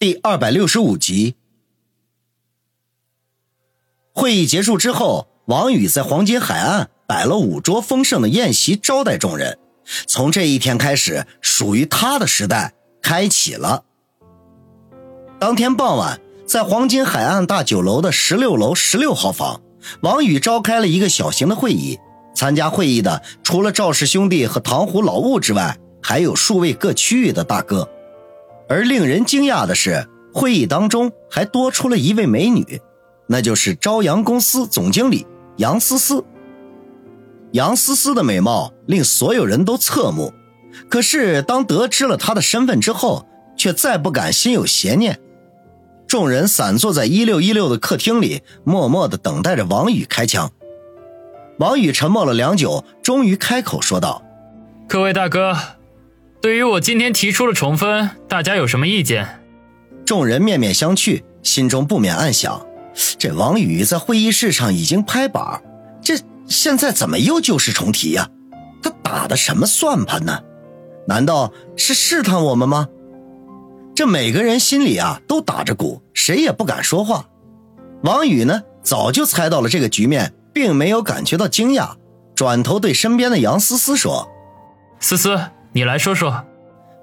第二百六十五集。会议结束之后，王宇在黄金海岸摆了五桌丰盛的宴席招待众人。从这一天开始，属于他的时代开启了。当天傍晚，在黄金海岸大酒楼的十六楼十六号房，王宇召开了一个小型的会议。参加会议的除了赵氏兄弟和唐虎老物之外，还有数位各区域的大哥。而令人惊讶的是，会议当中还多出了一位美女，那就是朝阳公司总经理杨思思。杨思思的美貌令所有人都侧目，可是当得知了她的身份之后，却再不敢心有邪念。众人散坐在一六一六的客厅里，默默的等待着王宇开枪。王宇沉默了良久，终于开口说道：“各位大哥。”对于我今天提出的重分，大家有什么意见？众人面面相觑，心中不免暗想：这王宇在会议室上已经拍板，这现在怎么又旧事重提呀？他打的什么算盘呢？难道是试探我们吗？这每个人心里啊都打着鼓，谁也不敢说话。王宇呢，早就猜到了这个局面，并没有感觉到惊讶，转头对身边的杨思思说：“思思。”你来说说，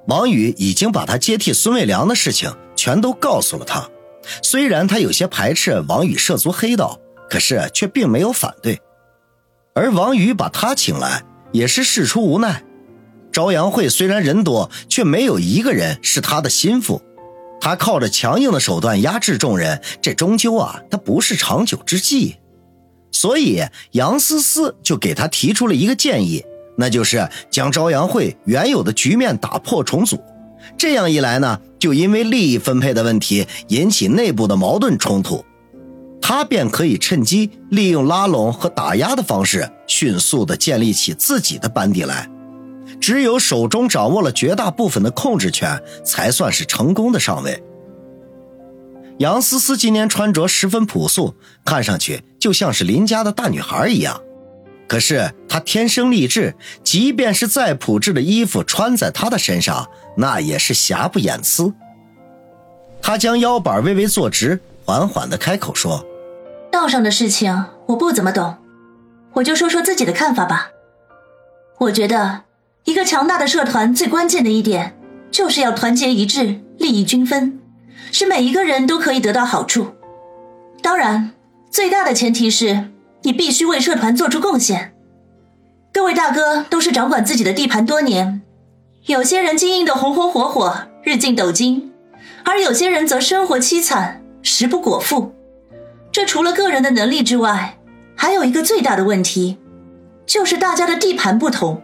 王宇已经把他接替孙卫良的事情全都告诉了他。虽然他有些排斥王宇涉足黑道，可是却并没有反对。而王宇把他请来，也是事出无奈。朝阳会虽然人多，却没有一个人是他的心腹。他靠着强硬的手段压制众人，这终究啊，他不是长久之计。所以杨思思就给他提出了一个建议。那就是将朝阳会原有的局面打破重组，这样一来呢，就因为利益分配的问题引起内部的矛盾冲突，他便可以趁机利用拉拢和打压的方式，迅速的建立起自己的班底来。只有手中掌握了绝大部分的控制权，才算是成功的上位。杨思思今年穿着十分朴素，看上去就像是邻家的大女孩一样。可是他天生丽质，即便是再朴质的衣服穿在他的身上，那也是瑕不掩纶。他将腰板微微坐直，缓缓的开口说：“道上的事情我不怎么懂，我就说说自己的看法吧。我觉得，一个强大的社团最关键的一点，就是要团结一致，利益均分，使每一个人都可以得到好处。当然，最大的前提是。”你必须为社团做出贡献。各位大哥都是掌管自己的地盘多年，有些人经营的红红火火，日进斗金，而有些人则生活凄惨，食不果腹。这除了个人的能力之外，还有一个最大的问题，就是大家的地盘不同。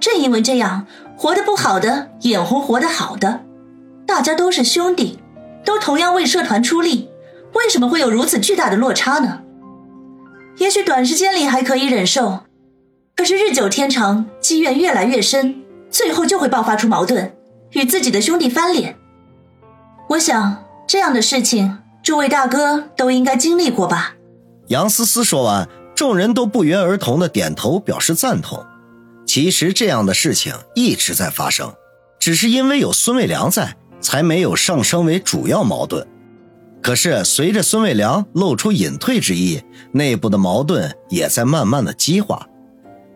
正因为这样，活得不好的眼红活得好的，大家都是兄弟，都同样为社团出力，为什么会有如此巨大的落差呢？也许短时间里还可以忍受，可是日久天长，积怨越来越深，最后就会爆发出矛盾，与自己的兄弟翻脸。我想这样的事情，诸位大哥都应该经历过吧？杨思思说完，众人都不约而同的点头表示赞同。其实这样的事情一直在发生，只是因为有孙卫良在，才没有上升为主要矛盾。可是，随着孙卫良露出隐退之意，内部的矛盾也在慢慢的激化，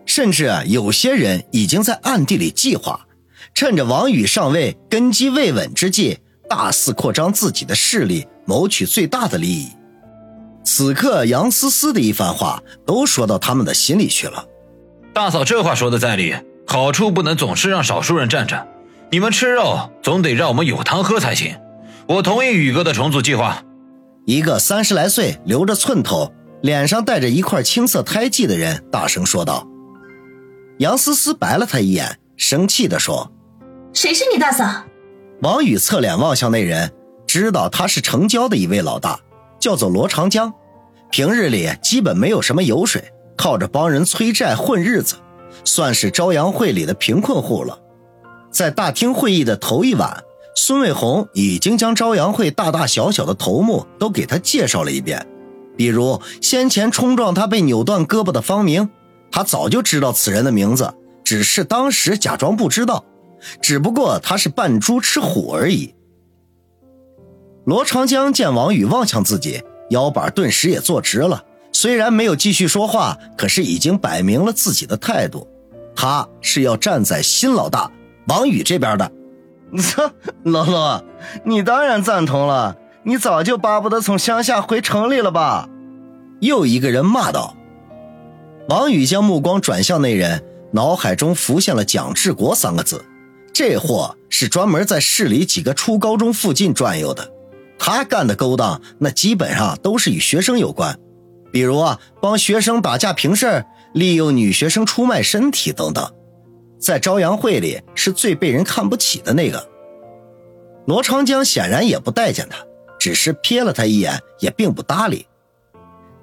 甚至，有些人已经在暗地里计划，趁着王宇上位、根基未稳之际，大肆扩张自己的势力，谋取最大的利益。此刻，杨思思的一番话都说到他们的心里去了。大嫂这话说的在理，好处不能总是让少数人占着，你们吃肉总得让我们有汤喝才行。我同意宇哥的重组计划。一个三十来岁、留着寸头、脸上带着一块青色胎记的人大声说道。杨思思白了他一眼，生气地说：“谁是你大嫂？”王宇侧脸望向那人，知道他是城郊的一位老大，叫做罗长江。平日里基本没有什么油水，靠着帮人催债混日子，算是朝阳会里的贫困户了。在大厅会议的头一晚。孙卫红已经将朝阳会大大小小的头目都给他介绍了一遍，比如先前冲撞他被扭断胳膊的方明，他早就知道此人的名字，只是当时假装不知道，只不过他是扮猪吃虎而已。罗长江见王宇望向自己，腰板顿时也坐直了。虽然没有继续说话，可是已经摆明了自己的态度，他是要站在新老大王宇这边的。操，罗罗，你当然赞同了，你早就巴不得从乡下回城里了吧？又一个人骂道。王宇将目光转向那人，脑海中浮现了蒋志国三个字。这货是专门在市里几个初高中附近转悠的，他干的勾当那基本上都是与学生有关，比如啊帮学生打架平事利用女学生出卖身体等等，在朝阳会里是最被人看不起的那个。罗长江显然也不待见他，只是瞥了他一眼，也并不搭理。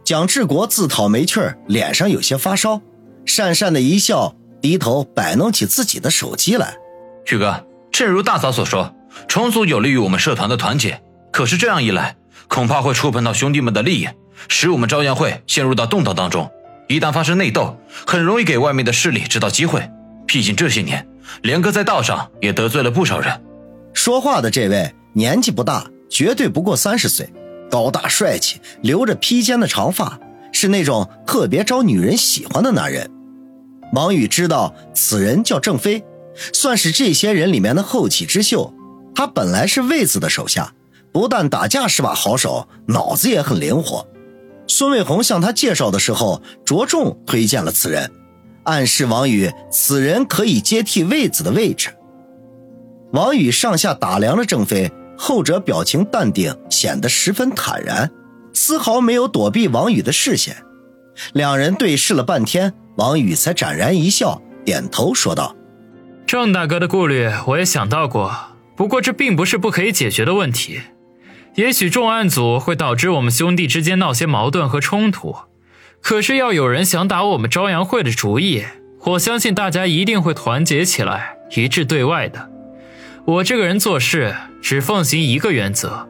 蒋志国自讨没趣脸上有些发烧，讪讪的一笑，低头摆弄起自己的手机来。旭哥，正如大嫂所说，重组有利于我们社团的团结。可是这样一来，恐怕会触碰到兄弟们的利益，使我们朝阳会陷入到动荡当中。一旦发生内斗，很容易给外面的势力制造机会。毕竟这些年，连哥在道上也得罪了不少人。说话的这位年纪不大，绝对不过三十岁，高大帅气，留着披肩的长发，是那种特别招女人喜欢的男人。王宇知道此人叫郑飞。算是这些人里面的后起之秀，他本来是卫子的手下，不但打架是把好手，脑子也很灵活。孙卫红向他介绍的时候，着重推荐了此人，暗示王宇此人可以接替卫子的位置。王宇上下打量了郑飞，后者表情淡定，显得十分坦然，丝毫没有躲避王宇的视线。两人对视了半天，王宇才展然一笑，点头说道。郑大哥的顾虑我也想到过，不过这并不是不可以解决的问题。也许重案组会导致我们兄弟之间闹些矛盾和冲突，可是要有人想打我们朝阳会的主意，我相信大家一定会团结起来，一致对外的。我这个人做事只奉行一个原则，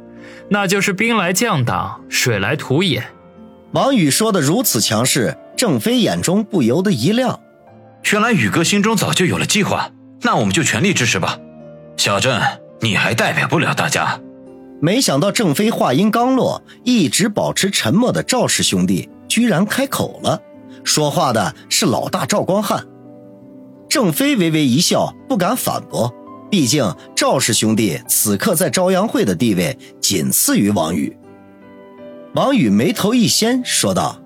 那就是兵来将挡，水来土掩。王宇说的如此强势，郑飞眼中不由得一亮，原来宇哥心中早就有了计划。那我们就全力支持吧，小郑，你还代表不了大家。没想到郑飞话音刚落，一直保持沉默的赵氏兄弟居然开口了。说话的是老大赵光汉。郑飞微微一笑，不敢反驳，毕竟赵氏兄弟此刻在朝阳会的地位仅次于王宇。王宇眉头一掀，说道：“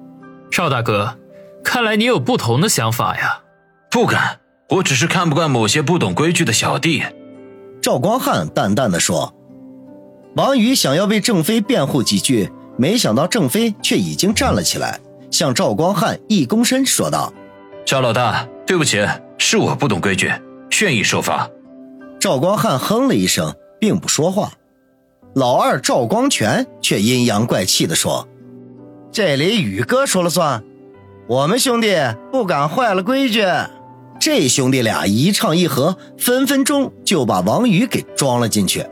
赵大哥，看来你有不同的想法呀。”不敢。我只是看不惯某些不懂规矩的小弟。”赵光汉淡淡的说。王宇想要为郑飞辩护几句，没想到郑飞却已经站了起来，向赵光汉一躬身说道：“赵老大，对不起，是我不懂规矩，愿意受罚。”赵光汉哼了一声，并不说话。老二赵光全却阴阳怪气地说：“这里宇哥说了算，我们兄弟不敢坏了规矩。”这兄弟俩一唱一和，分分钟就把王宇给装了进去。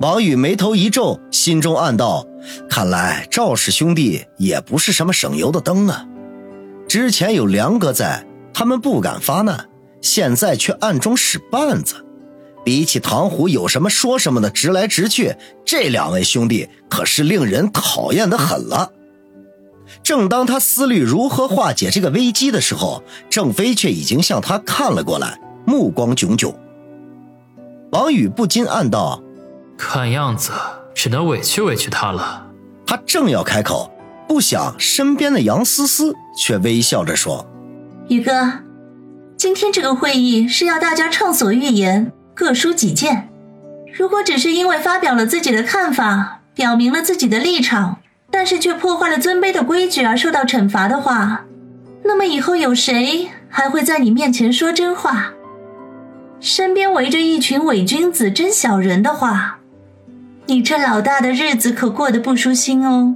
王宇眉头一皱，心中暗道：看来赵氏兄弟也不是什么省油的灯啊。之前有梁哥在，他们不敢发难，现在却暗中使绊子。比起唐虎有什么说什么的直来直去，这两位兄弟可是令人讨厌的很了。正当他思虑如何化解这个危机的时候，郑飞却已经向他看了过来，目光炯炯。王宇不禁暗道：“看样子只能委屈委屈他了。”他正要开口，不想身边的杨思思却微笑着说：“宇哥，今天这个会议是要大家畅所欲言，各抒己见。如果只是因为发表了自己的看法，表明了自己的立场。”但是却破坏了尊卑的规矩而受到惩罚的话，那么以后有谁还会在你面前说真话？身边围着一群伪君子、真小人的话，你这老大的日子可过得不舒心哦。